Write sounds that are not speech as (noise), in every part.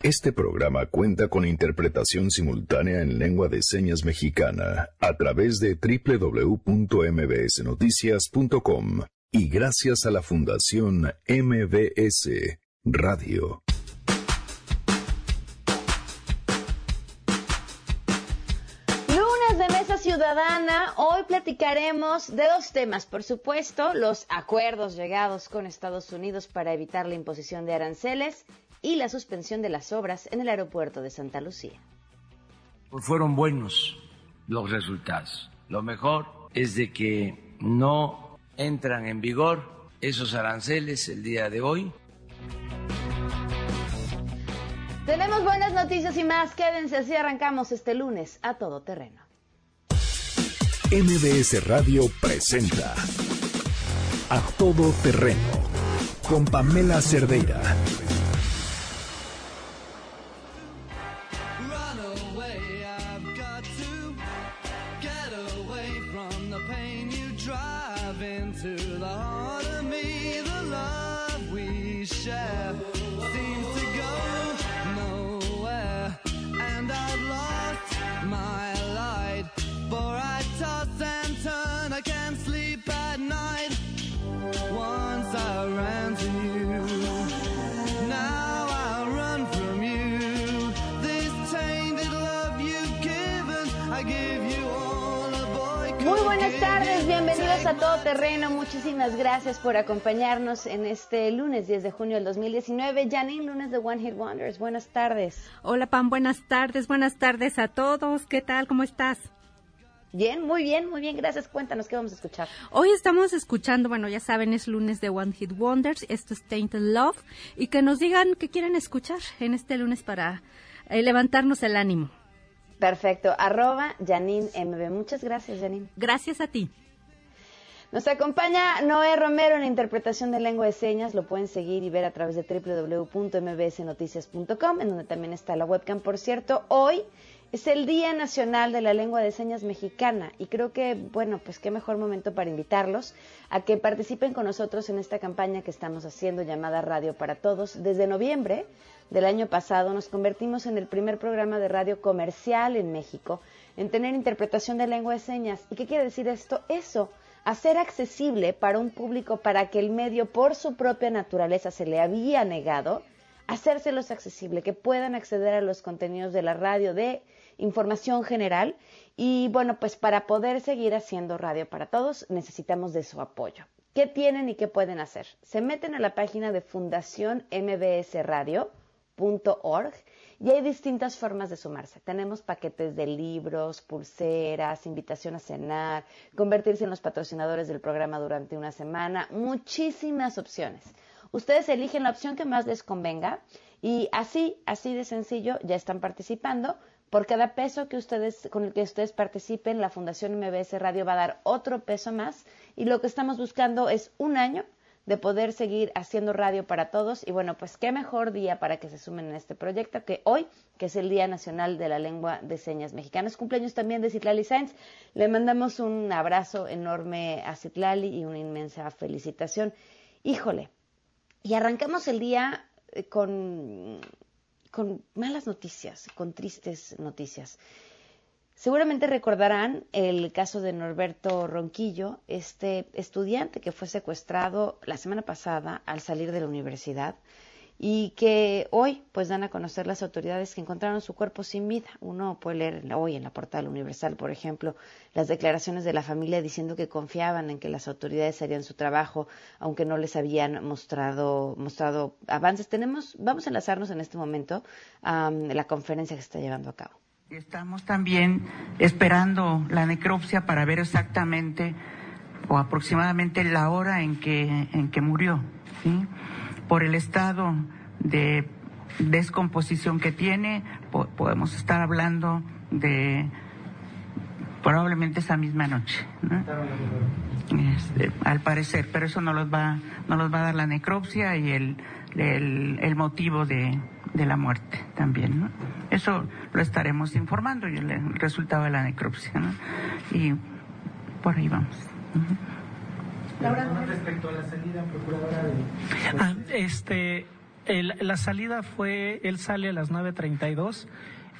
Este programa cuenta con interpretación simultánea en lengua de señas mexicana a través de www.mbsnoticias.com y gracias a la Fundación MBS Radio. Lunes de Mesa Ciudadana, hoy platicaremos de dos temas, por supuesto, los acuerdos llegados con Estados Unidos para evitar la imposición de aranceles y la suspensión de las obras en el aeropuerto de Santa Lucía. Pues fueron buenos los resultados. Lo mejor es de que no entran en vigor esos aranceles el día de hoy. Tenemos buenas noticias y más. Quédense así arrancamos este lunes a todo terreno. MBS Radio presenta A Todo Terreno con Pamela Cerdeira. Bienvenidos a Todo Terreno. Muchísimas gracias por acompañarnos en este lunes 10 de junio del 2019. Janine, lunes de One Hit Wonders. Buenas tardes. Hola, Pam. Buenas tardes. Buenas tardes a todos. ¿Qué tal? ¿Cómo estás? Bien, muy bien, muy bien. Gracias. Cuéntanos qué vamos a escuchar. Hoy estamos escuchando, bueno, ya saben, es lunes de One Hit Wonders. Esto es Tainted Love. Y que nos digan qué quieren escuchar en este lunes para eh, levantarnos el ánimo. Perfecto. Arroba Janine MB. Muchas gracias, Janine. Gracias a ti. Nos acompaña Noé Romero en la interpretación de lengua de señas. Lo pueden seguir y ver a través de www.mbsnoticias.com, en donde también está la webcam. Por cierto, hoy es el Día Nacional de la Lengua de Señas Mexicana y creo que, bueno, pues qué mejor momento para invitarlos a que participen con nosotros en esta campaña que estamos haciendo llamada Radio para Todos. Desde noviembre del año pasado nos convertimos en el primer programa de radio comercial en México en tener interpretación de lengua de señas. ¿Y qué quiere decir esto? Eso hacer accesible para un público para que el medio por su propia naturaleza se le había negado, hacérselos accesible, que puedan acceder a los contenidos de la radio de información general y bueno, pues para poder seguir haciendo radio para todos necesitamos de su apoyo. ¿Qué tienen y qué pueden hacer? Se meten a la página de Fundación MBS Radio.org y hay distintas formas de sumarse. Tenemos paquetes de libros, pulseras, invitación a cenar, convertirse en los patrocinadores del programa durante una semana, muchísimas opciones. Ustedes eligen la opción que más les convenga y así, así de sencillo, ya están participando. Por cada peso que ustedes, con el que ustedes participen, la Fundación MBS Radio va a dar otro peso más y lo que estamos buscando es un año de poder seguir haciendo radio para todos. Y bueno, pues qué mejor día para que se sumen en este proyecto que hoy, que es el Día Nacional de la Lengua de Señas Mexicanas. Cumpleaños también de Citlali Sainz. Le mandamos un abrazo enorme a Citlali y una inmensa felicitación. Híjole, y arrancamos el día eh, con, con malas noticias, con tristes noticias. Seguramente recordarán el caso de Norberto Ronquillo, este estudiante que fue secuestrado la semana pasada al salir de la universidad y que hoy pues dan a conocer las autoridades que encontraron su cuerpo sin vida. Uno puede leer hoy en la portal Universal, por ejemplo, las declaraciones de la familia diciendo que confiaban en que las autoridades harían su trabajo, aunque no les habían mostrado, mostrado avances. Tenemos, vamos a enlazarnos en este momento a la conferencia que se está llevando a cabo. Estamos también esperando la necropsia para ver exactamente o aproximadamente la hora en que, en que murió. Por el estado de descomposición que tiene, podemos estar hablando de probablemente esa misma noche, este, al parecer, pero eso no los va, no los va a dar la necropsia y el, el, el motivo de, de la muerte también. ¿no? Eso lo estaremos informando y el resultado de la necropsia. ¿no? Y por ahí vamos. Laura, respecto a la salida procuradora de... Ah, este, la salida fue, él sale a las 9.32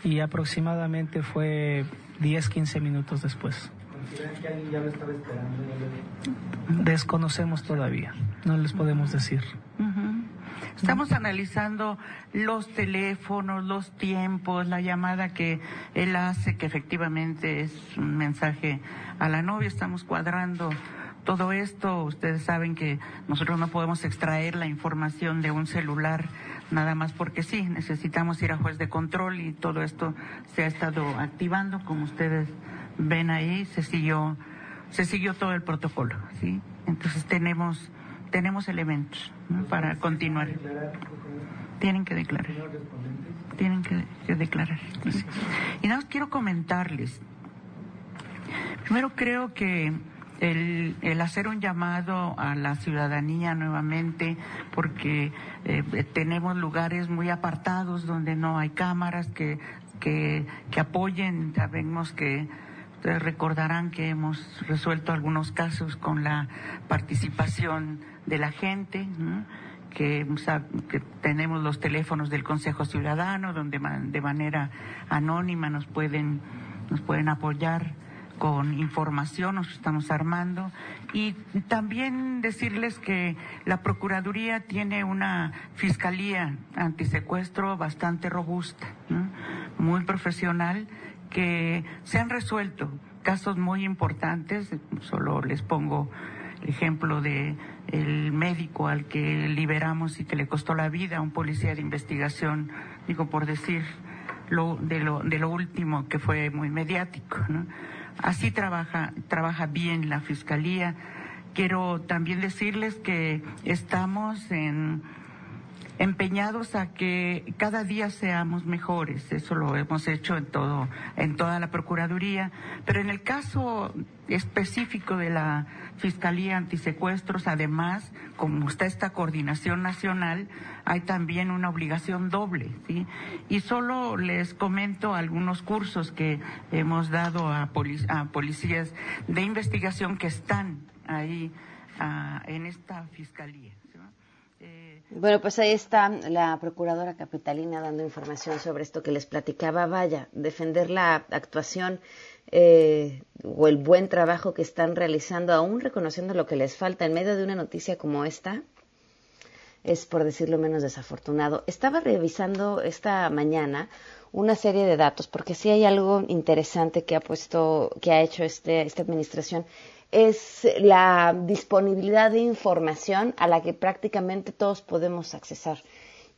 y aproximadamente fue 10, 15 minutos después. ¿Consideran que alguien ya lo estaba esperando? Desconocemos todavía, no les podemos decir. Estamos analizando los teléfonos, los tiempos, la llamada que él hace, que efectivamente es un mensaje a la novia. Estamos cuadrando todo esto. Ustedes saben que nosotros no podemos extraer la información de un celular nada más porque sí. Necesitamos ir a juez de control y todo esto se ha estado activando, como ustedes ven ahí. Se siguió, se siguió todo el protocolo, sí. Entonces tenemos tenemos elementos para continuar. Tienen que declarar. Tienen que, declarar. Y nada más quiero comentarles. Primero creo que el, hacer un llamado a la ciudadanía nuevamente, porque eh, tenemos lugares muy apartados donde no hay cámaras que, que, que apoyen, sabemos que ustedes recordarán que hemos resuelto algunos casos con la participación de la gente, que, que, tenemos los teléfonos del Consejo Ciudadano, donde de manera anónima nos pueden, nos pueden apoyar con información, nos estamos armando. Y también decirles que la Procuraduría tiene una fiscalía antisecuestro bastante robusta, muy profesional, que se han resuelto casos muy importantes, solo les pongo el ejemplo de el médico al que liberamos y que le costó la vida a un policía de investigación, digo por decir lo de lo de lo último que fue muy mediático, Así trabaja trabaja bien la fiscalía. Quiero también decirles que estamos en empeñados a que cada día seamos mejores. Eso lo hemos hecho en todo, en toda la Procuraduría. Pero en el caso específico de la Fiscalía Antisecuestros, además, como está esta coordinación nacional, hay también una obligación doble, ¿sí? Y solo les comento algunos cursos que hemos dado a, policías de investigación que están ahí ah, en esta Fiscalía. Bueno, pues ahí está la procuradora capitalina dando información sobre esto que les platicaba. Vaya, defender la actuación eh, o el buen trabajo que están realizando, aún reconociendo lo que les falta en medio de una noticia como esta, es por decirlo menos desafortunado. Estaba revisando esta mañana una serie de datos, porque sí hay algo interesante que ha puesto, que ha hecho este, esta administración es la disponibilidad de información a la que prácticamente todos podemos accesar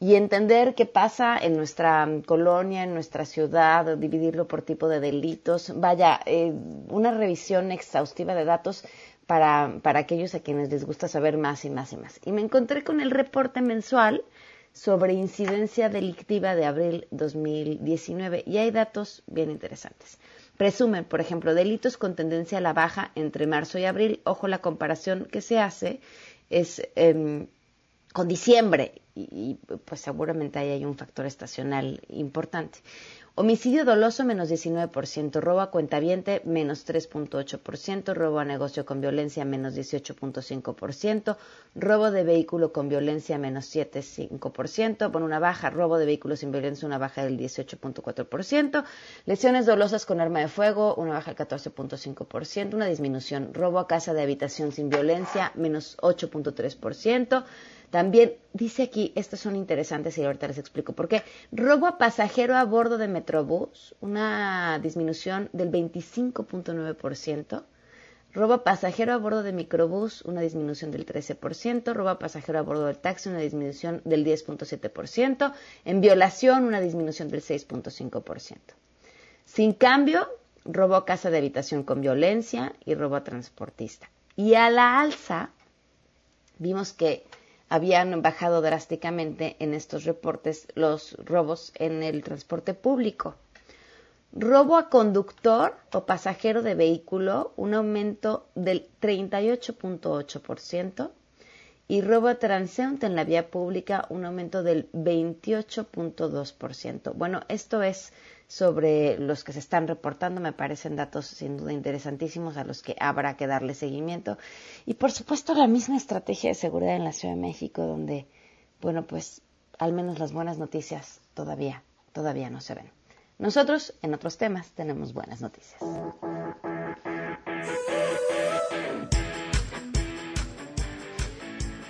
y entender qué pasa en nuestra colonia, en nuestra ciudad, dividirlo por tipo de delitos. Vaya, eh, una revisión exhaustiva de datos para, para aquellos a quienes les gusta saber más y más y más. Y me encontré con el reporte mensual sobre incidencia delictiva de abril 2019 y hay datos bien interesantes presumen, por ejemplo, delitos con tendencia a la baja entre marzo y abril. Ojo, la comparación que se hace es em, con diciembre y, pues seguramente ahí hay un factor estacional importante. Homicidio doloso menos 19%, robo a cuentaviente menos 3.8%, robo a negocio con violencia menos 18.5%, robo de vehículo con violencia menos 7.5%, con una baja, robo de vehículo sin violencia una baja del 18.4%, lesiones dolosas con arma de fuego una baja del 14.5%, una disminución, robo a casa de habitación sin violencia menos 8.3%, también dice aquí, estos son interesantes y ahorita les explico por qué. Robo a pasajero a bordo de Metrobús, una disminución del 25.9%. Robo a pasajero a bordo de microbús, una disminución del 13%. Robo a pasajero a bordo del taxi, una disminución del 10.7%. En violación, una disminución del 6.5%. Sin cambio, robo a casa de habitación con violencia y robo a transportista. Y a la alza, vimos que habían bajado drásticamente en estos reportes los robos en el transporte público. Robo a conductor o pasajero de vehículo, un aumento del 38.8%, y robo transeúnte en la vía pública, un aumento del 28.2%. Bueno, esto es sobre los que se están reportando. Me parecen datos sin duda interesantísimos a los que habrá que darle seguimiento. Y por supuesto la misma estrategia de seguridad en la Ciudad de México, donde, bueno, pues al menos las buenas noticias todavía, todavía no se ven. Nosotros, en otros temas, tenemos buenas noticias.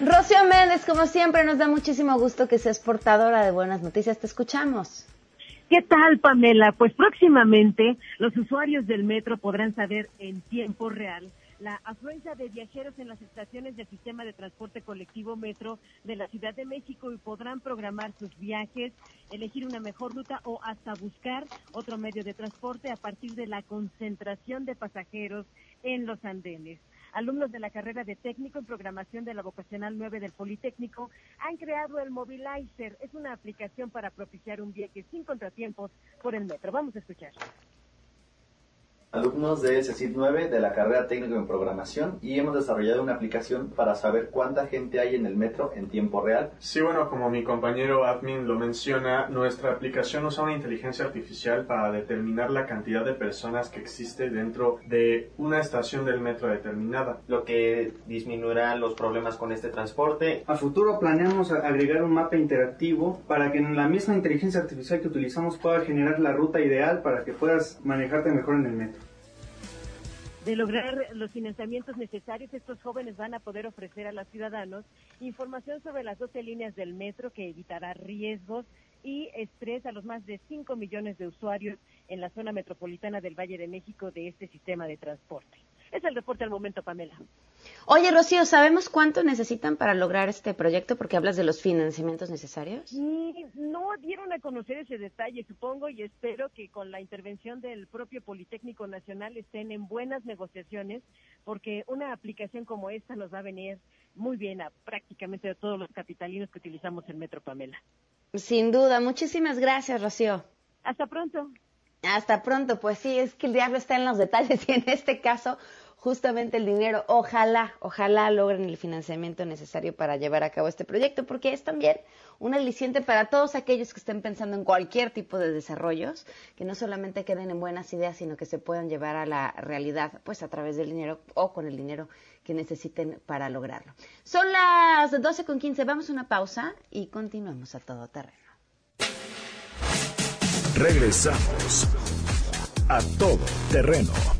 Rocío Méndez, como siempre, nos da muchísimo gusto que seas portadora de buenas noticias. Te escuchamos. ¿Qué tal, Pamela? Pues próximamente los usuarios del metro podrán saber en tiempo real la afluencia de viajeros en las estaciones del sistema de transporte colectivo metro de la Ciudad de México y podrán programar sus viajes, elegir una mejor ruta o hasta buscar otro medio de transporte a partir de la concentración de pasajeros en los andenes alumnos de la carrera de técnico en programación de la vocacional 9 del Politécnico han creado el Mobilizer. Es una aplicación para propiciar un viaje sin contratiempos por el metro. Vamos a escuchar alumnos de CECIT 9 de la carrera técnica en programación y hemos desarrollado una aplicación para saber cuánta gente hay en el metro en tiempo real. Sí, bueno, como mi compañero admin lo menciona, nuestra aplicación usa una inteligencia artificial para determinar la cantidad de personas que existe dentro de una estación del metro determinada. Lo que disminuirá los problemas con este transporte. A futuro planeamos agregar un mapa interactivo para que en la misma inteligencia artificial que utilizamos pueda generar la ruta ideal para que puedas manejarte mejor en el metro de lograr los financiamientos necesarios, estos jóvenes van a poder ofrecer a los ciudadanos información sobre las 12 líneas del metro que evitará riesgos y estrés a los más de 5 millones de usuarios en la zona metropolitana del Valle de México de este sistema de transporte. Es el reporte al momento, Pamela. Oye, Rocío, ¿sabemos cuánto necesitan para lograr este proyecto? Porque hablas de los financiamientos necesarios. no dieron a conocer ese detalle, supongo, y espero que con la intervención del propio Politécnico Nacional estén en buenas negociaciones, porque una aplicación como esta nos va a venir muy bien a prácticamente a todos los capitalinos que utilizamos el Metro Pamela. Sin duda. Muchísimas gracias, Rocío. Hasta pronto. Hasta pronto, pues sí, es que el diablo está en los detalles (laughs) y en este caso justamente el dinero. Ojalá, ojalá logren el financiamiento necesario para llevar a cabo este proyecto, porque es también un aliciente para todos aquellos que estén pensando en cualquier tipo de desarrollos, que no solamente queden en buenas ideas, sino que se puedan llevar a la realidad, pues a través del dinero o con el dinero que necesiten para lograrlo. Son las 12 con 15, vamos a una pausa y continuamos a todo terreno. Regresamos a todo terreno.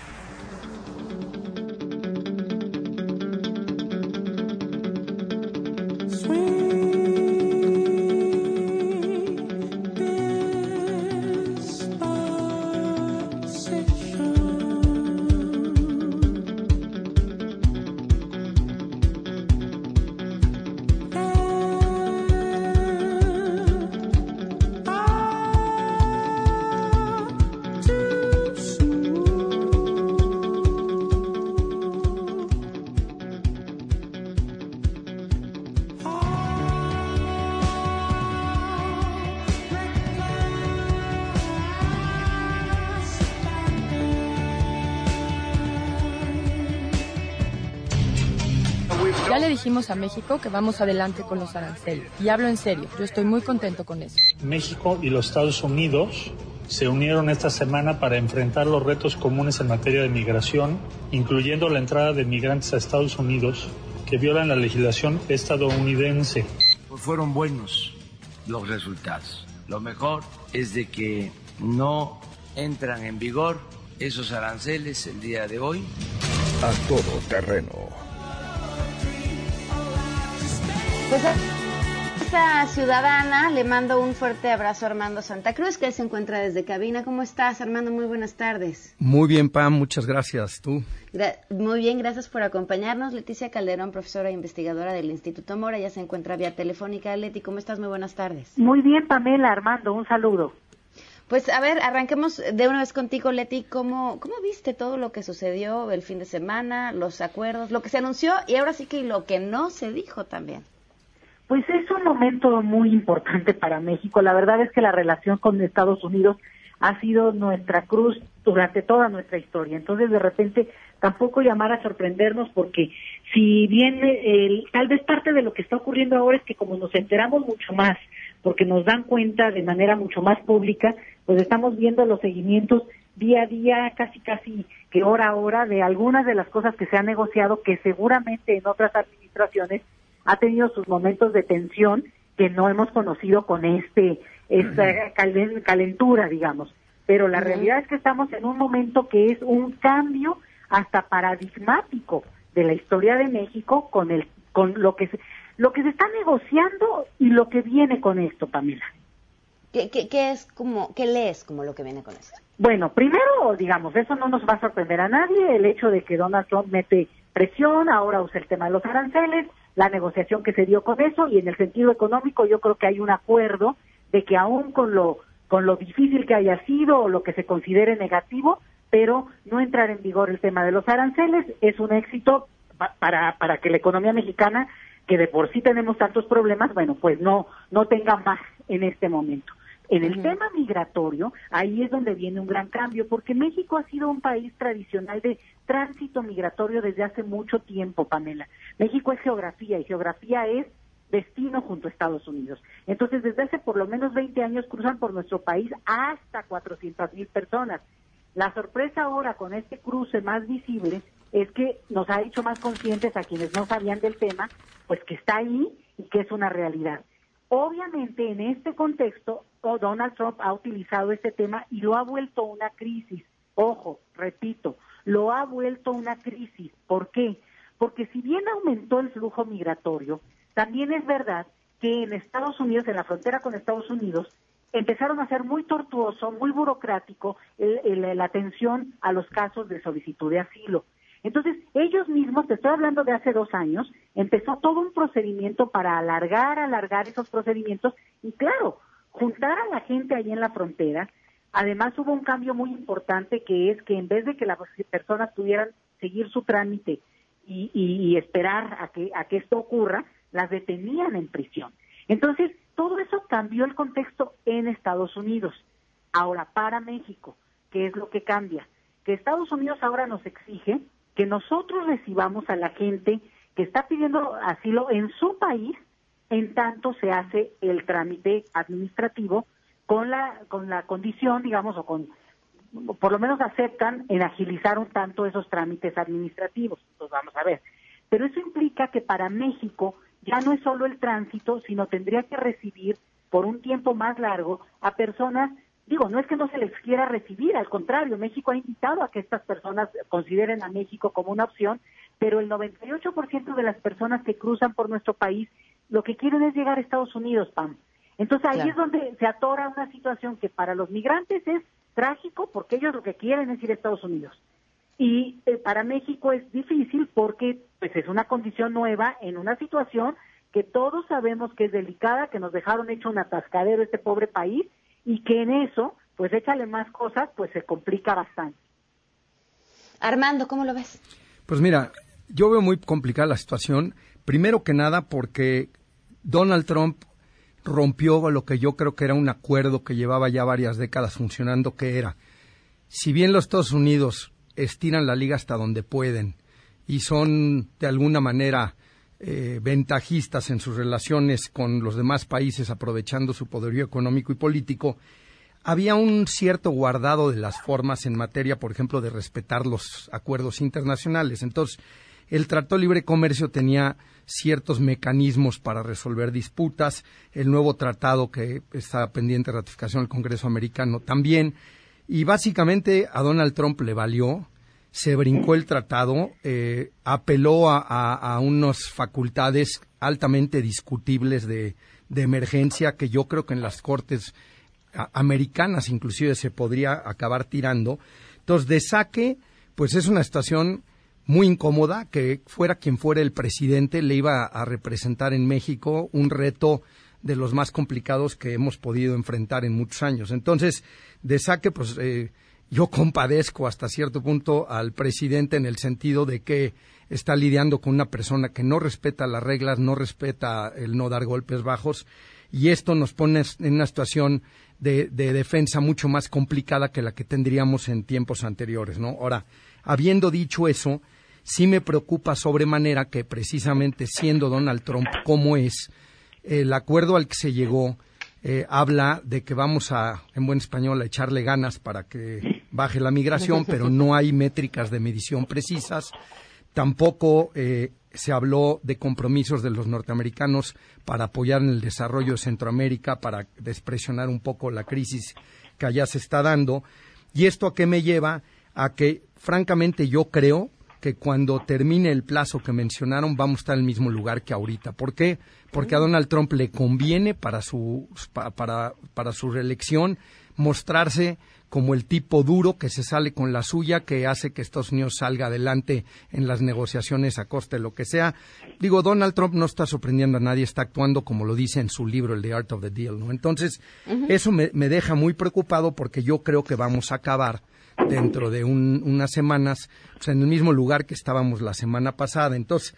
Dijimos a México que vamos adelante con los aranceles. Y hablo en serio, yo estoy muy contento con eso. México y los Estados Unidos se unieron esta semana para enfrentar los retos comunes en materia de migración, incluyendo la entrada de migrantes a Estados Unidos que violan la legislación estadounidense. Pues fueron buenos los resultados. Lo mejor es de que no entran en vigor esos aranceles el día de hoy. A todo terreno Pues esta ciudadana le mando un fuerte abrazo a Armando Santa Cruz, que se encuentra desde cabina. ¿Cómo estás, Armando? Muy buenas tardes. Muy bien, Pam, muchas gracias. ¿Tú? muy bien, gracias por acompañarnos. Leticia Calderón, profesora e investigadora del Instituto Mora, ya se encuentra vía telefónica. Leti, ¿cómo estás? Muy buenas tardes. Muy bien, Pamela, Armando, un saludo. Pues a ver, arranquemos de una vez contigo, Leti. ¿Cómo, ¿Cómo viste todo lo que sucedió el fin de semana, los acuerdos, lo que se anunció y ahora sí que lo que no se dijo también? Pues es un momento muy importante para México. La verdad es que la relación con Estados Unidos ha sido nuestra cruz durante toda nuestra historia. Entonces, de repente, tampoco llamar a sorprendernos porque si bien el, tal vez parte de lo que está ocurriendo ahora es que como nos enteramos mucho más, porque nos dan cuenta de manera mucho más pública, pues estamos viendo los seguimientos día a día, casi casi que hora a hora, de algunas de las cosas que se han negociado que seguramente en otras administraciones ha tenido sus momentos de tensión que no hemos conocido con este esta calentura, digamos. Pero la realidad es que estamos en un momento que es un cambio hasta paradigmático de la historia de México con el con lo que se, lo que se está negociando y lo que viene con esto, Pamela. ¿Qué, qué, es como, qué lees como lo que viene con esto? Bueno, primero, digamos, eso no nos va a sorprender a nadie, el hecho de que Donald Trump mete presión, ahora usa el tema de los aranceles, la negociación que se dio con eso y en el sentido económico yo creo que hay un acuerdo de que aún con lo con lo difícil que haya sido o lo que se considere negativo, pero no entrar en vigor el tema de los aranceles es un éxito para para que la economía mexicana que de por sí tenemos tantos problemas, bueno, pues no no tenga más en este momento. En el tema migratorio, ahí es donde viene un gran cambio, porque México ha sido un país tradicional de tránsito migratorio desde hace mucho tiempo, Pamela. México es geografía y geografía es destino junto a Estados Unidos. Entonces, desde hace por lo menos 20 años cruzan por nuestro país hasta 400 mil personas. La sorpresa ahora con este cruce más visible es que nos ha hecho más conscientes a quienes no sabían del tema, pues que está ahí y que es una realidad. Obviamente, en este contexto, Donald Trump ha utilizado este tema y lo ha vuelto una crisis. Ojo, repito, lo ha vuelto una crisis. ¿Por qué? Porque si bien aumentó el flujo migratorio, también es verdad que en Estados Unidos, en la frontera con Estados Unidos, empezaron a ser muy tortuoso, muy burocrático la atención a los casos de solicitud de asilo. Entonces, ellos mismos, te estoy hablando de hace dos años, empezó todo un procedimiento para alargar, alargar esos procedimientos y claro, juntar a la gente ahí en la frontera. Además hubo un cambio muy importante que es que en vez de que las personas pudieran seguir su trámite y, y esperar a que, a que esto ocurra, las detenían en prisión. Entonces, todo eso cambió el contexto en Estados Unidos. Ahora, para México, ¿qué es lo que cambia? Que Estados Unidos ahora nos exige que nosotros recibamos a la gente que está pidiendo asilo en su país en tanto se hace el trámite administrativo con la con la condición, digamos, o con por lo menos aceptan en agilizar un tanto esos trámites administrativos. Entonces vamos a ver. Pero eso implica que para México ya no es solo el tránsito, sino tendría que recibir por un tiempo más largo a personas Digo, no es que no se les quiera recibir, al contrario, México ha invitado a que estas personas consideren a México como una opción, pero el 98% de las personas que cruzan por nuestro país lo que quieren es llegar a Estados Unidos, Pam. Entonces ahí es donde se atora una situación que para los migrantes es trágico porque ellos lo que quieren es ir a Estados Unidos. Y eh, para México es difícil porque pues es una condición nueva en una situación que todos sabemos que es delicada, que nos dejaron hecho un atascadero este pobre país y que en eso, pues échale más cosas, pues se complica bastante. Armando, ¿cómo lo ves? Pues mira, yo veo muy complicada la situación, primero que nada porque Donald Trump rompió lo que yo creo que era un acuerdo que llevaba ya varias décadas funcionando, que era, si bien los Estados Unidos estiran la liga hasta donde pueden y son de alguna manera eh, ventajistas en sus relaciones con los demás países, aprovechando su poderío económico y político, había un cierto guardado de las formas en materia, por ejemplo, de respetar los acuerdos internacionales. Entonces, el Tratado de Libre Comercio tenía ciertos mecanismos para resolver disputas, el nuevo tratado que está pendiente de ratificación del Congreso americano también, y básicamente a Donald Trump le valió se brincó el tratado, eh, apeló a, a, unas facultades altamente discutibles de, de, emergencia que yo creo que en las cortes americanas inclusive se podría acabar tirando. Entonces, de saque, pues es una situación muy incómoda que fuera quien fuera el presidente le iba a representar en México un reto de los más complicados que hemos podido enfrentar en muchos años. Entonces, de saque, pues eh, yo compadezco hasta cierto punto al presidente en el sentido de que está lidiando con una persona que no respeta las reglas, no respeta el no dar golpes bajos y esto nos pone en una situación de, defensa mucho más complicada que la que tendríamos en tiempos anteriores, ¿no? Ahora, habiendo dicho eso, sí me preocupa sobremanera que precisamente siendo Donald Trump como es, el acuerdo al que se llegó eh, habla de que vamos a, en buen español, a echarle ganas para que baje la migración, pero no hay métricas de medición precisas. Tampoco eh, se habló de compromisos de los norteamericanos para apoyar en el desarrollo de Centroamérica, para despresionar un poco la crisis que allá se está dando. ¿Y esto a qué me lleva? A que, francamente, yo creo que cuando termine el plazo que mencionaron vamos a estar en el mismo lugar que ahorita. ¿Por qué? Porque a Donald Trump le conviene para su, para, para su reelección mostrarse como el tipo duro que se sale con la suya, que hace que Estados Unidos salga adelante en las negociaciones a coste de lo que sea. Digo, Donald Trump no está sorprendiendo a nadie, está actuando como lo dice en su libro, el The Art of the Deal, ¿no? Entonces, eso me, deja muy preocupado porque yo creo que vamos a acabar dentro de unas semanas en el mismo lugar que estábamos la semana pasada. Entonces,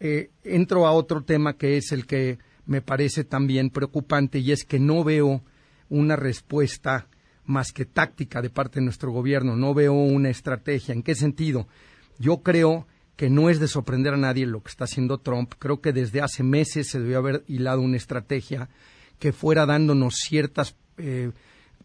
eh, entro a otro tema que es el que me parece también preocupante y es que no veo una respuesta más que táctica de parte de nuestro gobierno. No veo una estrategia. ¿En qué sentido? Yo creo que no es de sorprender a nadie lo que está haciendo Trump. Creo que desde hace meses se debió haber hilado una estrategia que fuera dándonos ciertas, eh,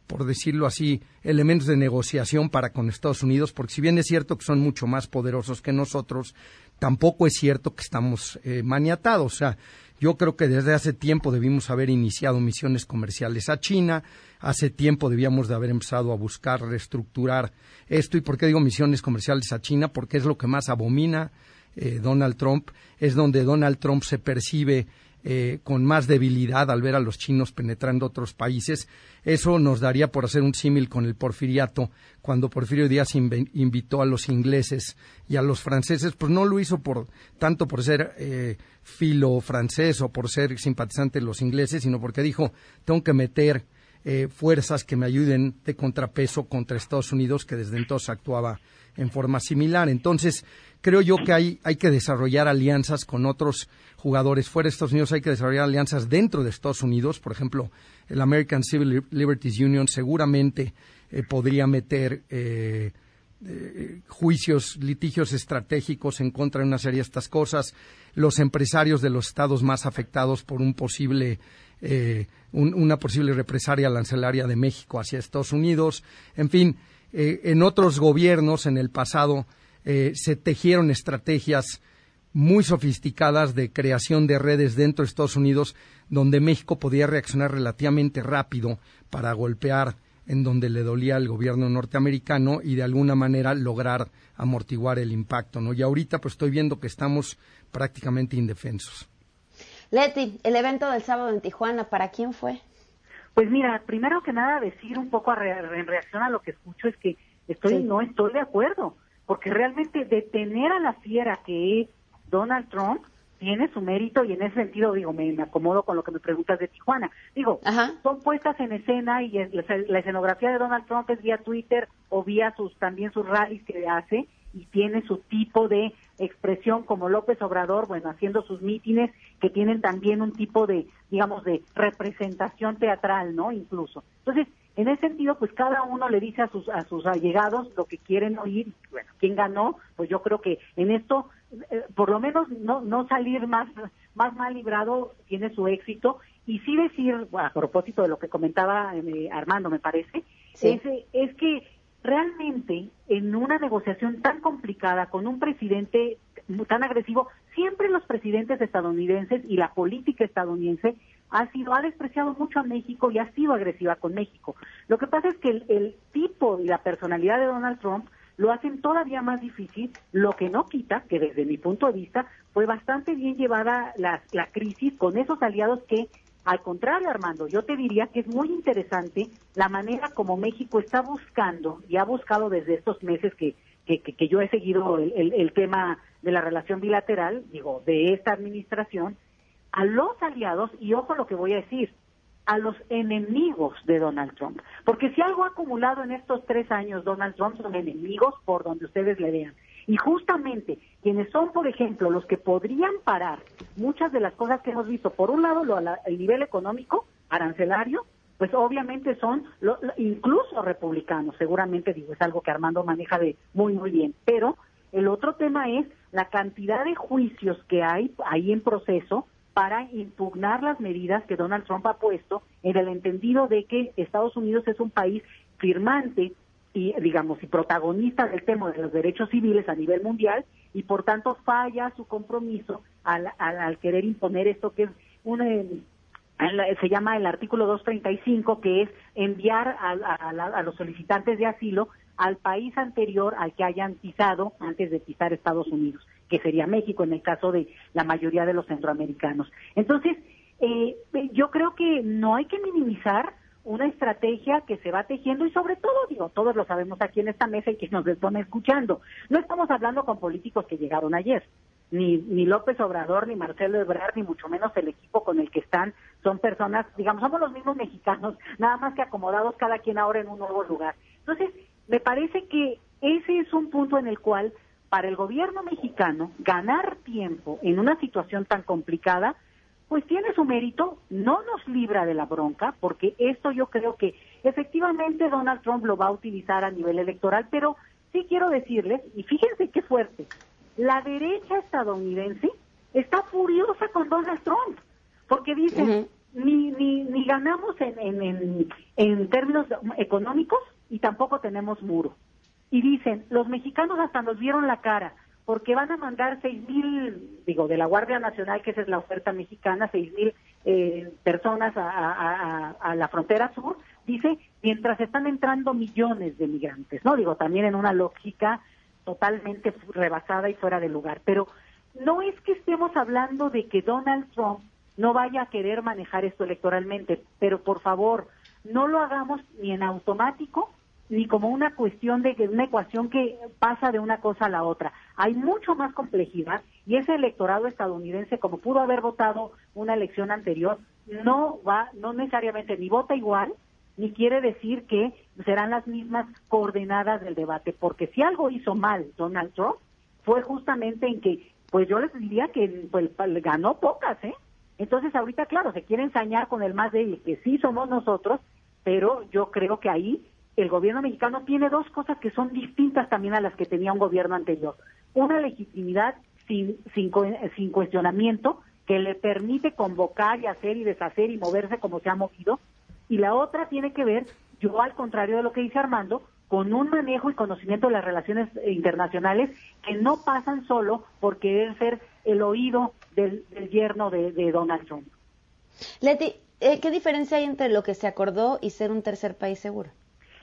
por decirlo así, elementos de negociación para con Estados Unidos, porque si bien es cierto que son mucho más poderosos que nosotros, tampoco es cierto que estamos eh, maniatados. O sea, yo creo que desde hace tiempo debimos haber iniciado misiones comerciales a China, hace tiempo debíamos de haber empezado a buscar reestructurar esto. ¿Y por qué digo misiones comerciales a China? Porque es lo que más abomina eh, Donald Trump, es donde Donald Trump se percibe eh, con más debilidad al ver a los chinos penetrando otros países. Eso nos daría por hacer un símil con el porfiriato, cuando Porfirio Díaz invitó a los ingleses y a los franceses, pues no lo hizo por tanto por ser eh, filo francés o por ser simpatizante de los ingleses, sino porque dijo tengo que meter eh, fuerzas que me ayuden de contrapeso contra Estados Unidos, que desde entonces actuaba en forma similar. Entonces, creo yo que hay, hay que desarrollar alianzas con otros jugadores fuera de Estados Unidos, hay que desarrollar alianzas dentro de Estados Unidos. Por ejemplo, el American Civil Liberties Union seguramente eh, podría meter eh, eh, juicios, litigios estratégicos en contra de una serie de estas cosas. Los empresarios de los estados más afectados por un posible una posible represalia arancelaria de México hacia Estados Unidos. En fin, en otros gobiernos en el pasado se tejieron estrategias muy sofisticadas de creación de redes dentro de Estados Unidos, donde México podía reaccionar relativamente rápido para golpear en donde le dolía al gobierno norteamericano y de alguna manera lograr amortiguar el impacto, ¿no? Y ahorita pues estoy viendo que estamos prácticamente indefensos. Leti, el evento del sábado en Tijuana, ¿para quién fue? Pues mira, primero que nada decir un poco en reacción a lo que escucho es que estoy no estoy de acuerdo, porque realmente detener a la fiera que es Donald Trump tiene su mérito y en ese sentido digo me, acomodo con lo que me preguntas de Tijuana. Digo son puestas en escena y la escenografía de Donald Trump es vía Twitter o vía sus también sus rallies que hace y tiene su tipo de expresión como López Obrador bueno haciendo sus mítines que tienen también un tipo de digamos de representación teatral no incluso. Entonces en ese sentido, pues cada uno le dice a sus, a sus allegados lo que quieren oír. Bueno, ¿quién ganó? Pues yo creo que en esto, eh, por lo menos no, no salir más, más mal librado tiene su éxito. Y sí decir, a propósito de lo que comentaba eh, Armando, me parece, es, es que realmente en una negociación tan complicada con un presidente tan agresivo, siempre los presidentes estadounidenses y la política estadounidense ha sido, ha despreciado mucho a México y ha sido agresiva con México. Lo que pasa es que el, tipo y la personalidad de Donald Trump lo hacen todavía más difícil, lo que no quita que desde mi punto de vista fue bastante bien llevada la, la crisis con esos aliados que, al contrario Armando, yo te diría que es muy interesante la manera como México está buscando y ha buscado desde estos meses que, que, que, yo he seguido el, el tema de la relación bilateral, digo, de esta administración, a los aliados, y ojo lo que voy a decir, a los enemigos de Donald Trump. Porque si algo ha acumulado en estos tres años Donald Trump son enemigos por donde ustedes le vean. Y justamente quienes son, por ejemplo, los que podrían parar muchas de las cosas que hemos visto, por un lado lo, el nivel económico, arancelario, pues obviamente son incluso republicanos, seguramente digo, es algo que Armando maneja de muy, muy bien. Pero el otro tema es la cantidad de juicios que hay ahí en proceso para impugnar las medidas que Donald Trump ha puesto en el entendido de que Estados Unidos es un país firmante y digamos y protagonista del tema de los derechos civiles a nivel mundial y por tanto falla su compromiso al, al, querer imponer esto que es un eh, se llama el artículo 235 que es enviar a, a, los solicitantes de asilo al país anterior al que hayan pisado antes de pisar Estados Unidos, que sería México en el caso de la mayoría de los centroamericanos. Entonces, eh, yo creo que no hay que minimizar una estrategia que se va tejiendo y sobre todo, digo, todos lo sabemos aquí en esta mesa y que nos están escuchando. No estamos hablando con políticos que llegaron ayer. Ni, ni López Obrador, ni Marcelo Ebrard, ni mucho menos el equipo con el que están, son personas, digamos, somos los mismos mexicanos, (laughs) nada más que acomodados cada quien ahora en un nuevo lugar. Entonces, me parece que ese es un punto en el cual, para el gobierno mexicano, ganar tiempo en una situación tan complicada pues tiene su mérito, no nos libra de la bronca, porque esto yo creo que efectivamente Donald Trump lo va a utilizar a nivel electoral, pero sí quiero decirles, y fíjense qué fuerte, la derecha estadounidense está furiosa con Donald Trump, porque dicen, ni, ni, ni ganamos en, en, en, en términos económicos y tampoco tenemos muro. Y dicen, los mexicanos hasta nos vieron la cara, porque van a mandar seis mil, digo, de la Guardia Nacional, que esa es la oferta mexicana, seis mil eh, personas a, la frontera sur, dice, mientras están entrando millones de migrantes, ¿no? Digo, también en una lógica totalmente rebasada y fuera de lugar. Pero no es que estemos hablando de que Donald Trump no vaya a querer manejar esto electoralmente, pero por favor, no lo hagamos ni en automático ni como una cuestión de una ecuación que pasa de una cosa a la otra. Hay mucho más complejidad y ese electorado estadounidense, como pudo haber votado una elección anterior, no va, no necesariamente ni vota igual, ni quiere decir que serán las mismas coordenadas del debate, porque si algo hizo mal Donald Trump fue justamente en que, pues yo les diría que pues, ganó pocas, ¿eh? Entonces ahorita, claro, se quiere ensañar con el más débil, que sí somos nosotros, pero yo creo que ahí el gobierno mexicano tiene dos cosas que son distintas también a las que tenía un gobierno anterior. Una legitimidad sin, sin, sin cuestionamiento que le permite convocar y hacer y deshacer y moverse como se ha movido. Y la otra tiene que ver, yo al contrario de lo que dice Armando, con un manejo y conocimiento de las relaciones internacionales que no pasan solo por querer ser el oído del, yerno de, Donald Trump. Leti, eh, ¿qué diferencia hay entre lo que se acordó y ser un tercer país seguro?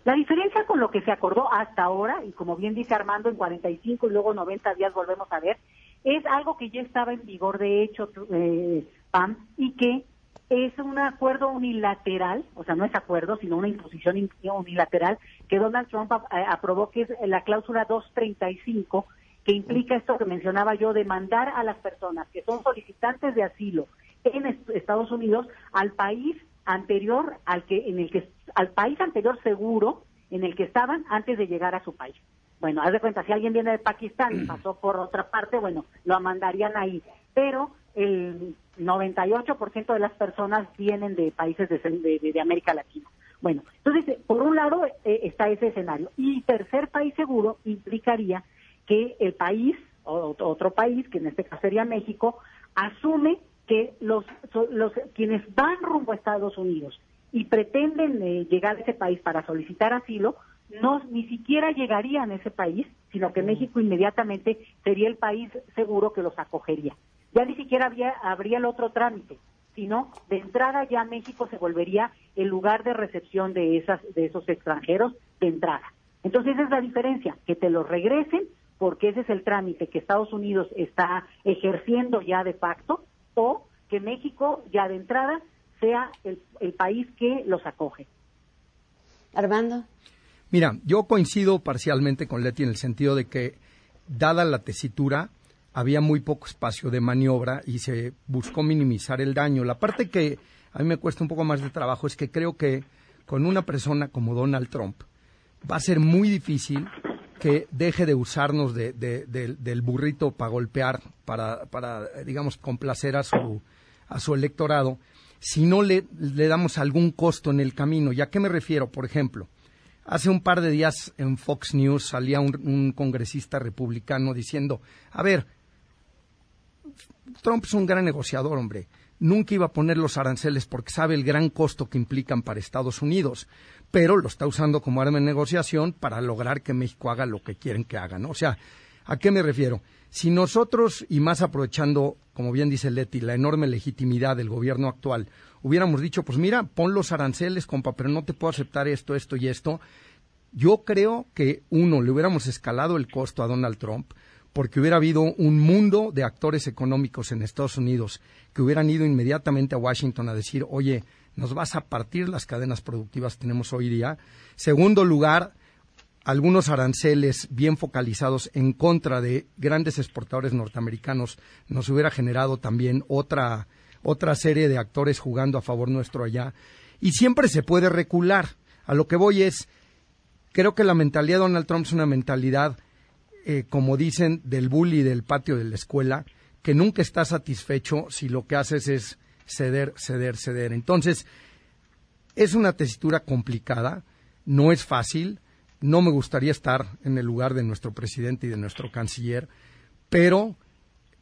La diferencia con lo que se acordó hasta ahora, y como bien dice Armando, en 45 y luego 90 días volvemos a ver, es algo que ya estaba en vigor de hecho, eh, PAM, y que es un acuerdo unilateral, o sea, no es acuerdo, sino una imposición unilateral que Donald Trump eh, aprobó, que es la cláusula 235, que implica esto que mencionaba yo, de mandar a las personas que son solicitantes de asilo en Estados Unidos al país anterior al que en el que al país anterior seguro en el que estaban antes de llegar a su país. Bueno, haz de cuenta, si alguien viene de Pakistán y (clears throat) pasó por otra parte, bueno, lo mandarían ahí. Pero el 98% de las personas vienen de países de, de, América Latina. Bueno, entonces, por un lado eh, está ese escenario. Y tercer país seguro implicaría que el país, o otro país, que en este caso sería México, asume que los, los quienes van rumbo a Estados Unidos y pretenden eh, llegar a ese país para solicitar asilo, no ni siquiera llegarían a ese país, sino que México inmediatamente sería el país seguro que los acogería. Ya ni siquiera había, habría el otro trámite, sino de entrada ya México se volvería el lugar de recepción de esas de esos extranjeros de entrada. Entonces esa es la diferencia, que te los regresen porque ese es el trámite que Estados Unidos está ejerciendo ya de facto o que México ya de entrada sea el, país que los acoge. Armando. Mira, yo coincido parcialmente con Leti en el sentido de que, dada la tesitura, había muy poco espacio de maniobra y se buscó minimizar el daño. La parte que a mí me cuesta un poco más de trabajo es que creo que con una persona como Donald Trump va a ser muy difícil que deje de usarnos del burrito para golpear, para, para, digamos, complacer a su, a su electorado, si no le, le damos algún costo en el camino. ¿Y a qué me refiero? Por ejemplo, hace un par de días en Fox News salía un congresista republicano diciendo, a ver, Trump es un gran negociador, hombre. nunca iba a poner los aranceles porque sabe el gran costo que implican para Estados Unidos, pero lo está usando como arma de negociación para lograr que México haga lo que quieren que haga, ¿no? O sea, ¿a qué me refiero? Si nosotros, y más aprovechando, como bien dice Leti, la enorme legitimidad del gobierno actual, hubiéramos dicho, pues mira, pon los aranceles, compa, pero no te puedo aceptar esto, esto y esto, yo creo que, uno, le hubiéramos escalado el costo a Donald Trump, porque hubiera habido un mundo de actores económicos en Estados Unidos que hubieran ido inmediatamente a Washington a decir, oye, nos vas a partir las cadenas productivas que tenemos hoy día. Segundo lugar, algunos aranceles bien focalizados en contra de grandes exportadores norteamericanos nos hubiera generado también otra, otra serie de actores jugando a favor nuestro allá. Y siempre se puede recular. A lo que voy es, creo que la mentalidad de Donald Trump es una mentalidad eh, como dicen, del bully del patio de la escuela, que nunca está satisfecho si lo que haces es ceder, ceder, ceder. Entonces, es una tesitura complicada, no es fácil, no me gustaría estar en el lugar de nuestro presidente y de nuestro canciller, pero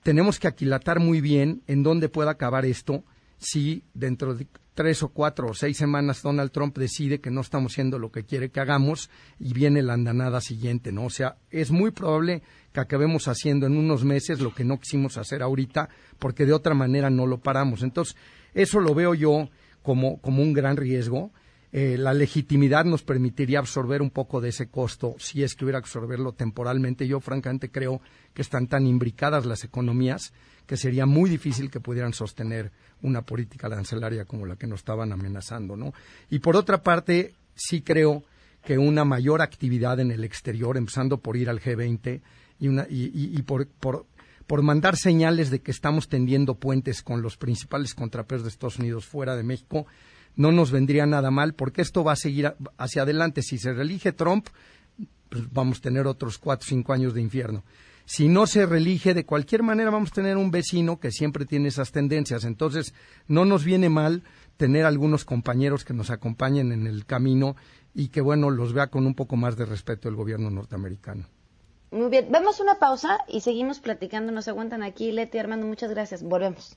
tenemos que aquilatar muy bien en dónde pueda acabar esto si dentro de tres o cuatro o seis semanas Donald Trump decide que no estamos haciendo lo que quiere que hagamos y viene la andanada siguiente, ¿no? O sea, es muy probable que acabemos haciendo en unos meses lo que no quisimos hacer ahorita porque de otra manera no lo paramos. Entonces, eso lo veo yo como, como un gran riesgo. Eh, la legitimidad nos permitiría absorber un poco de ese costo si es que hubiera que absorberlo temporalmente. Yo francamente creo que están tan imbricadas las economías que sería muy difícil que pudieran sostener una política arancelaria como la que nos estaban amenazando, ¿no? Y por otra parte, sí creo que una mayor actividad en el exterior, empezando por ir al G20 y, una, y, por, por, por, mandar señales de que estamos tendiendo puentes con los principales contrapesos de Estados Unidos fuera de México, no nos vendría nada mal, porque esto va a seguir hacia adelante. Si se reelige Trump, pues vamos a tener otros cuatro o cinco años de infierno si no se relige, de cualquier manera vamos a tener un vecino que siempre tiene esas tendencias. Entonces, no nos viene mal tener algunos compañeros que nos acompañen en el camino y que, bueno, los vea con un poco más de respeto el gobierno norteamericano. Muy bien, vemos una pausa y seguimos platicando. Nos aguantan aquí, Leti, Armando, muchas gracias. Volvemos.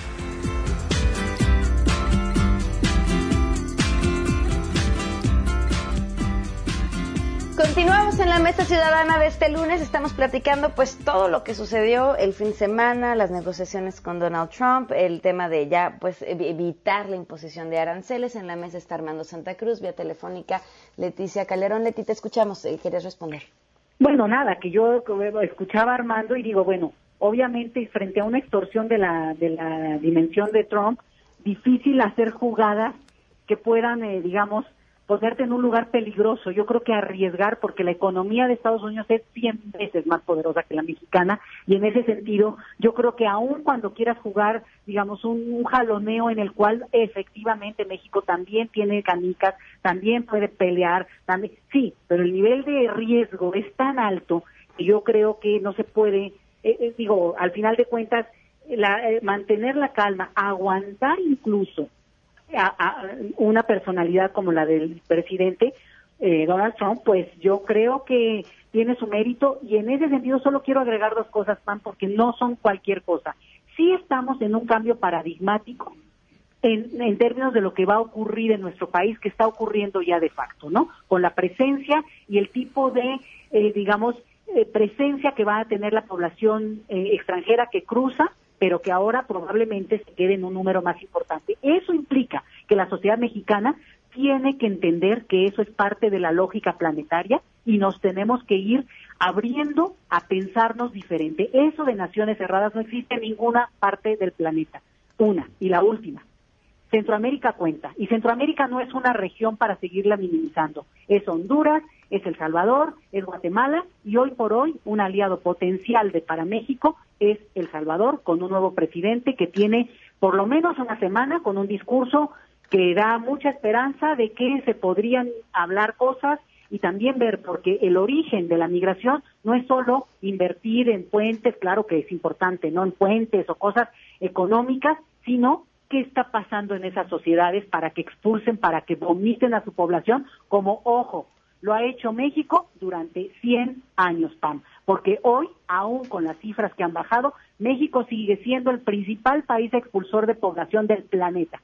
En la mesa ciudadana de este lunes. Estamos platicando pues todo lo que sucedió el fin de semana, las negociaciones con Donald Trump, el tema de ya pues evitar la imposición de aranceles. En la mesa está Armando Santa Cruz, vía telefónica Leticia Calderón. Leti, te escuchamos. Eh, ¿Quieres responder? Bueno, nada, que yo escuchaba a Armando y digo, bueno, obviamente frente a una extorsión de la, de la dimensión de Trump, difícil hacer jugadas que puedan, eh, digamos, ponerte en un lugar peligroso. Yo creo que arriesgar, porque la economía de Estados Unidos es 100 veces más poderosa que la mexicana, y en ese sentido, yo creo que aún cuando quieras jugar, digamos, un, jaloneo en el cual efectivamente México también tiene canicas, también puede pelear, también, sí, pero el nivel de riesgo es tan alto que yo creo que no se puede, eh, eh, digo, al final de cuentas, la, eh, mantener la calma, aguantar incluso a, una personalidad como la del presidente eh, Donald Trump, pues yo creo que tiene su mérito y en ese sentido solo quiero agregar dos cosas, Pan, porque no son cualquier cosa. Sí estamos en un cambio paradigmático en, en, términos de lo que va a ocurrir en nuestro país, que está ocurriendo ya de facto, ¿no? Con la presencia y el tipo de, eh, digamos, eh, presencia que va a tener la población extranjera que cruza pero que ahora probablemente se quede en un número más importante. Eso implica que la sociedad mexicana tiene que entender que eso es parte de la lógica planetaria y nos tenemos que ir abriendo a pensarnos diferente. Eso de naciones cerradas no existe en ninguna parte del planeta. Una. Y la última. Centroamérica cuenta. Y Centroamérica no es una región para seguirla minimizando. Es Honduras, es El Salvador, es Guatemala y hoy por hoy un aliado potencial de para México es El Salvador con un nuevo presidente que tiene por lo menos una semana con un discurso que da mucha esperanza de que se podrían hablar cosas y también ver, porque el origen de la migración no es solo invertir en puentes, claro que es importante, no en puentes o cosas económicas, sino qué está pasando en esas sociedades para que expulsen, para que vomiten a su población, como, ojo, lo ha hecho México durante 100 años, Pam, porque hoy, aún con las cifras que han bajado, México sigue siendo el principal país expulsor de población del planeta.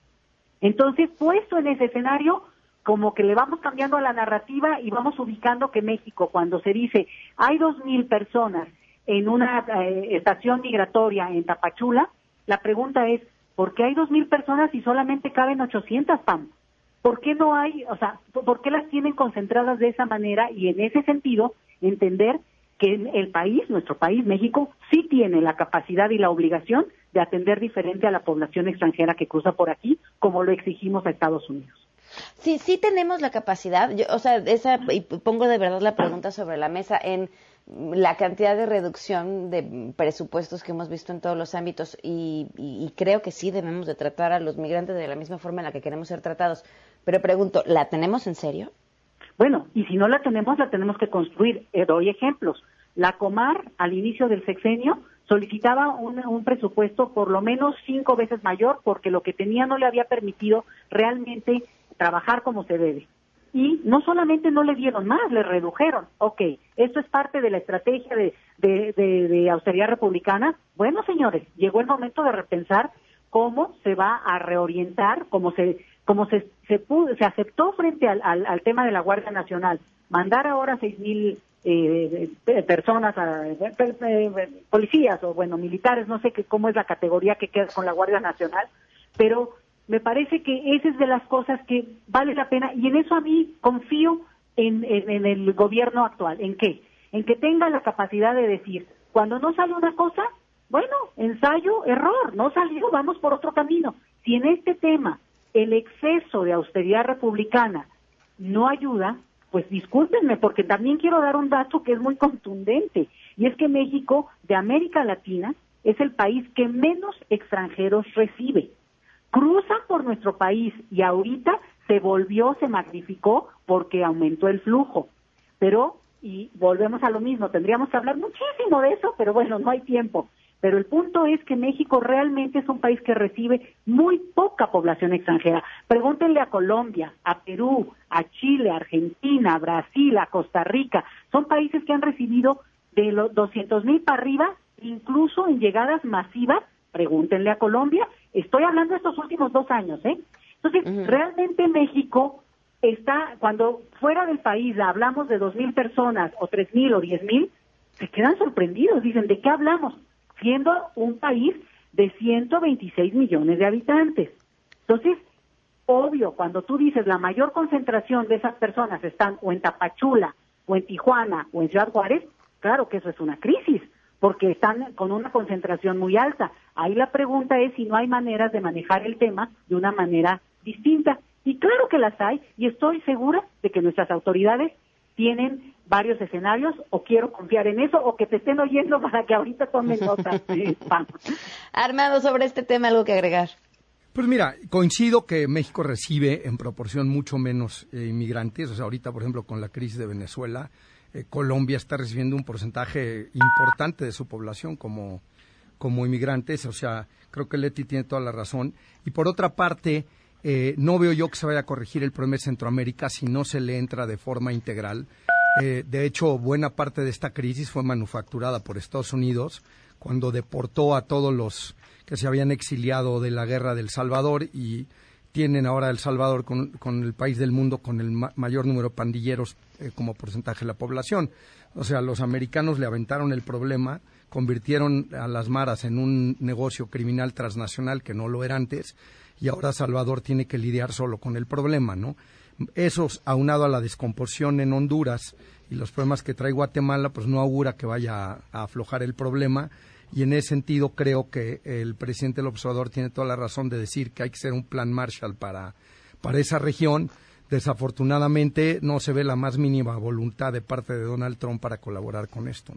Entonces, puesto en ese escenario, como que le vamos cambiando la narrativa y vamos ubicando que México, cuando se dice hay dos mil personas en una eh, estación migratoria en Tapachula, la pregunta es, ¿por qué hay dos mil personas y solamente caben 800, Pam? ¿Por qué no hay, o sea, por qué las tienen concentradas de esa manera? Y en ese sentido, entender que el país, nuestro país, México, sí tiene la capacidad y la obligación de atender diferente a la población extranjera que cruza por aquí, como lo exigimos a Estados Unidos. Sí, sí tenemos la capacidad, o sea, esa, y pongo de verdad la pregunta sobre la mesa en la cantidad de reducción de presupuestos que hemos visto en todos los ámbitos y, y, creo que sí debemos de tratar a los migrantes de la misma forma en la que queremos ser tratados. Pero pregunto, ¿la tenemos en serio? Bueno, y si no la tenemos, la tenemos que construir. Eh, doy ejemplos. La Comar, al inicio del sexenio, solicitaba un, presupuesto por lo menos cinco veces mayor porque lo que tenía no le había permitido realmente trabajar como se debe. Y no solamente no le dieron más, le redujeron. Ok, esto es parte de la estrategia de, de, de austeridad republicana. Bueno, señores, llegó el momento de repensar cómo se va a reorientar, cómo se como se, se, pudo, se aceptó frente al, al, tema de la Guardia Nacional, mandar ahora seis mil eh, personas, a, policías o bueno, militares, no sé qué, cómo es la categoría que queda con la Guardia Nacional, pero me parece que esa es de las cosas que vale la pena y en eso a mí confío en, en, en el gobierno actual. ¿En qué? En que tenga la capacidad de decir, cuando no sale una cosa, bueno, ensayo, error, no salió, vamos por otro camino. Si en este tema el exceso de austeridad republicana no ayuda, pues discúlpenme, porque también quiero dar un dato que es muy contundente, y es que México, de América Latina, es el país que menos extranjeros recibe. Cruzan por nuestro país y ahorita se volvió, se magnificó porque aumentó el flujo. Pero, y volvemos a lo mismo, tendríamos que hablar muchísimo de eso, pero bueno, no hay tiempo. Pero el punto es que México realmente es un país que recibe muy poca población extranjera. Pregúntenle a Colombia, a Perú, a Chile, a Argentina, a Brasil, a Costa Rica. Son países que han recibido de los 200 mil para arriba, incluso en llegadas masivas. Pregúntenle a Colombia. Estoy hablando de estos últimos dos años, ¿eh? Entonces, realmente México está, cuando fuera del país hablamos de dos mil personas, o tres mil, o diez mil, se quedan sorprendidos. Dicen, ¿de qué hablamos? Siendo un país de 126 millones de habitantes. Entonces, obvio, cuando tú dices la mayor concentración de esas personas están o en Tapachula, o en Tijuana, o en Ciudad Juárez, claro que eso es una crisis, porque están con una concentración muy alta. Ahí la pregunta es si no hay maneras de manejar el tema de una manera distinta. Y claro que las hay, y estoy segura de que nuestras autoridades tienen varios escenarios o quiero confiar en eso o que te estén oyendo (laughs) para que ahorita tomen nota. (laughs) Armado, sobre este tema, ¿algo que agregar? Pues mira, coincido que México recibe en proporción mucho menos eh, inmigrantes. O sea, ahorita, por ejemplo, con la crisis de Venezuela, eh, Colombia está recibiendo un porcentaje importante de su población como, como inmigrantes. O sea, creo que Leti tiene toda la razón. Y por otra parte, eh, no veo yo que se vaya a corregir el problema de Centroamérica si no se le entra de forma integral. Eh, de hecho, buena parte de esta crisis fue manufacturada por Estados Unidos cuando deportó a todos los que se habían exiliado de la guerra del Salvador y tienen ahora El Salvador con, el país del mundo con el mayor número de pandilleros eh, como porcentaje de la población. O sea, los americanos le aventaron el problema, convirtieron a las maras en un negocio criminal transnacional que no lo era antes y ahora Salvador tiene que lidiar solo con el problema, ¿no? Eso, aunado a la descomposición en Honduras y los problemas que trae Guatemala, pues no augura que vaya a, aflojar el problema. Y en ese sentido creo que el presidente del observador tiene toda la razón de decir que hay que ser un plan Marshall para, para esa región. Desafortunadamente no se ve la más mínima voluntad de parte de Donald Trump para colaborar con esto.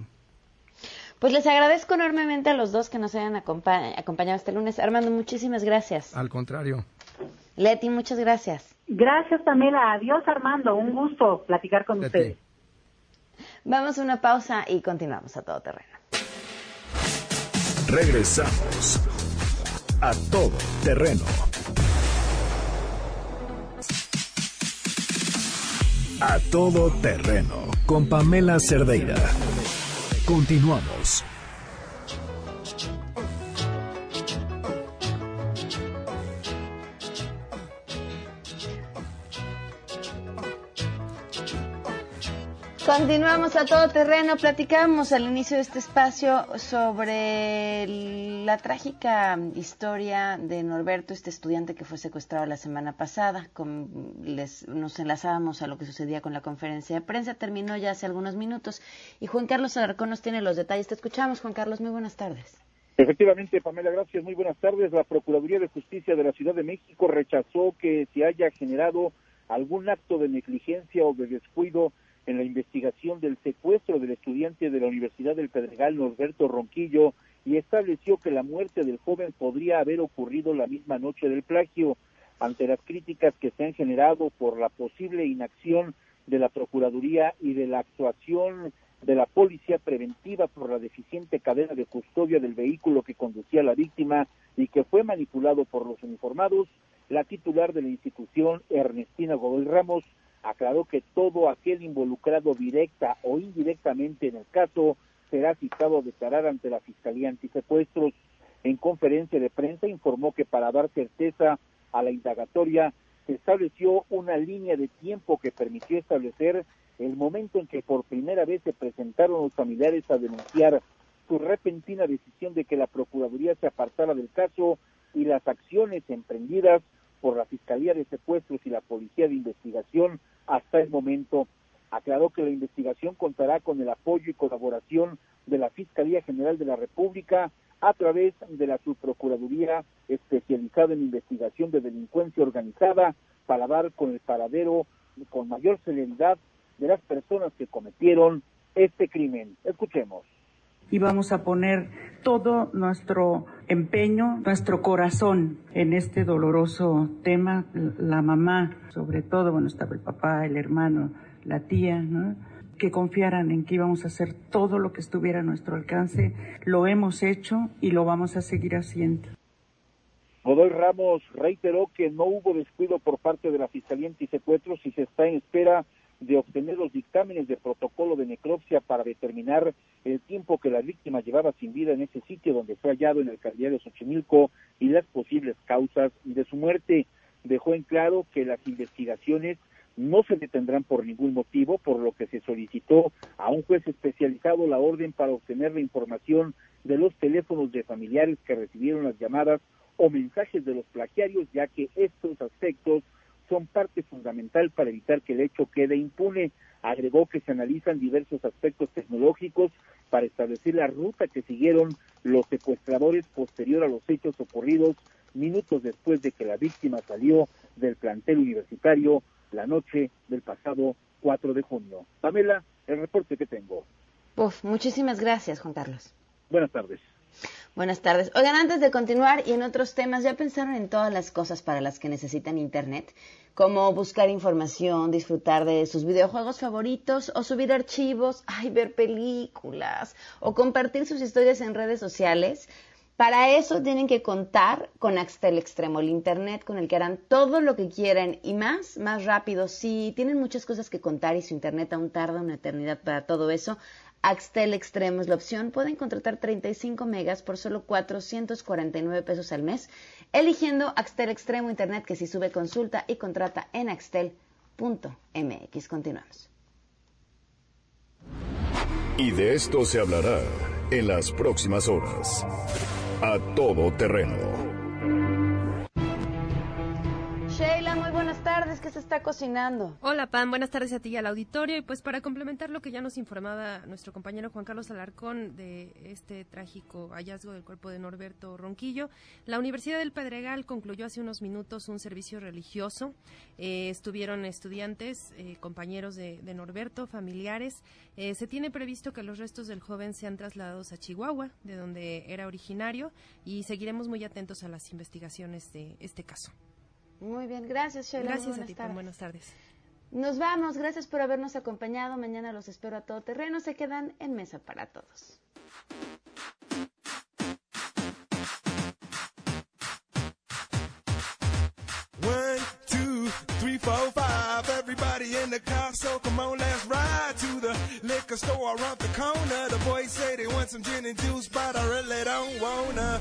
Pues les agradezco enormemente a los dos que nos hayan acompañado este lunes. Armando, muchísimas gracias. Al contrario. Leti, muchas gracias. Gracias, Pamela. Adiós, Armando. Un gusto platicar con ustedes. Vamos a una pausa y continuamos a todo terreno. Regresamos a todo terreno. A todo terreno con Pamela Cerdeira. Continuamos. Continuamos a todo terreno. Platicamos al inicio de este espacio sobre la trágica historia de Norberto, este estudiante que fue secuestrado la semana pasada. les, nos enlazábamos a lo que sucedía con la conferencia de prensa. Terminó ya hace algunos minutos. Y Juan Carlos Alarcón nos tiene los detalles. Te escuchamos, Juan Carlos. Muy buenas tardes. Efectivamente, Pamela, gracias. Muy buenas tardes. La Procuraduría de Justicia de la Ciudad de México rechazó que se haya generado algún acto de negligencia o de descuido en la investigación del secuestro del estudiante de la Universidad del Pedregal, Norberto Ronquillo, y estableció que la muerte del joven podría haber ocurrido la misma noche del plagio. Ante las críticas que se han generado por la posible inacción de la Procuraduría y de la actuación de la Policía Preventiva por la deficiente cadena de custodia del vehículo que conducía la víctima y que fue manipulado por los uniformados, la titular de la institución, Ernestina Godoy Ramos, aclaró que todo aquel involucrado directa o indirectamente en el caso será citado a declarar ante la Fiscalía Antisecuestros. En conferencia de prensa informó que para dar certeza a la indagatoria se estableció una línea de tiempo que permitió establecer el momento en que por primera vez se presentaron los familiares a denunciar su repentina decisión de que la Procuraduría se apartara del caso y las acciones emprendidas por la Fiscalía de Secuestros y la Policía de Investigación hasta el momento. Aclaró que la investigación contará con el apoyo y colaboración de la Fiscalía General de la República a través de la Subprocuraduría especializada en investigación de delincuencia organizada para dar con el paradero con mayor celeridad de las personas que cometieron este crimen. Escuchemos y vamos a poner todo nuestro empeño, nuestro corazón en este doloroso tema. La mamá, sobre todo, bueno, estaba el papá, el hermano, la tía, ¿no? que confiaran en que íbamos a hacer todo lo que estuviera a nuestro alcance. Lo hemos hecho y lo vamos a seguir haciendo. Godoy Ramos reiteró que no hubo descuido por parte de la Fiscalía Antisecuestros y se está en espera de obtener los dictámenes de protocolo de necropsia para determinar el tiempo que la víctima llevaba sin vida en ese sitio donde fue hallado en el alcaldía de Xochimilco y las posibles causas de su muerte. Dejó en claro que las investigaciones no se detendrán por ningún motivo, por lo que se solicitó a un juez especializado la orden para obtener la información de los teléfonos de familiares que recibieron las llamadas o mensajes de los plagiarios, ya que estos aspectos son parte fundamental para evitar que el hecho quede impune. Agregó que se analizan diversos aspectos tecnológicos para establecer la ruta que siguieron los secuestradores posterior a los hechos ocurridos minutos después de que la víctima salió del plantel universitario la noche del pasado 4 de junio. Pamela, el reporte que tengo. Uf, muchísimas gracias, Juan Carlos. Buenas tardes. Buenas tardes. Oigan, antes de continuar y en otros temas, ¿ya pensaron en todas las cosas para las que necesitan Internet? Como buscar información, disfrutar de sus videojuegos favoritos o subir archivos, ay, ver películas o compartir sus historias en redes sociales. Para eso tienen que contar con Axtel Extremo, el Internet con el que harán todo lo que quieran y más, más rápido. Si tienen muchas cosas que contar y su Internet aún tarda una eternidad para todo eso, Axtel Extremo es la opción. Pueden contratar 35 megas por solo 449 pesos al mes, eligiendo Axtel Extremo Internet que si sube consulta y contrata en axtel.mx. Continuamos. Y de esto se hablará en las próximas horas. A todo terreno tardes, ¿qué se está cocinando? Hola, Pam, buenas tardes a ti y al auditorio. Y pues para complementar lo que ya nos informaba nuestro compañero Juan Carlos Alarcón de este trágico hallazgo del cuerpo de Norberto Ronquillo, la Universidad del Pedregal concluyó hace unos minutos un servicio religioso. Eh, estuvieron estudiantes, eh, compañeros de, Norberto, familiares. Eh, se tiene previsto que los restos del joven sean trasladados a Chihuahua, de donde era originario, y seguiremos muy atentos a las investigaciones de este caso. Muy bien, gracias Sheila. Gracias a ti, buenas tardes. Nos vamos, gracias por habernos acompañado. Mañana los espero a todo terreno. Se quedan en mesa para todos. One, two, three, four, five. Everybody in the car, so come on, let's ride to the liquor store around the corner. The boys say they want some gin and juice, but I really don't wanna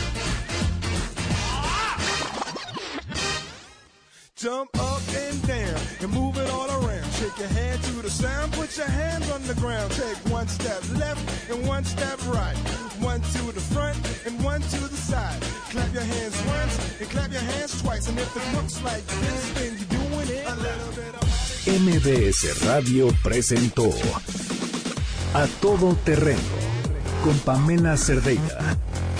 Jump up and down and move it all around. Shake your head to the sound, put your hands on the ground. Take one step left and one step right. One to the front and one to the side. Clap your hands once and clap your hands twice. And if it looks like this, then you're doing it. A little bit of MBS Radio presentó A Todo Terreno con Pamela Cerdeira,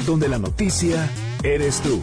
donde la noticia eres tú.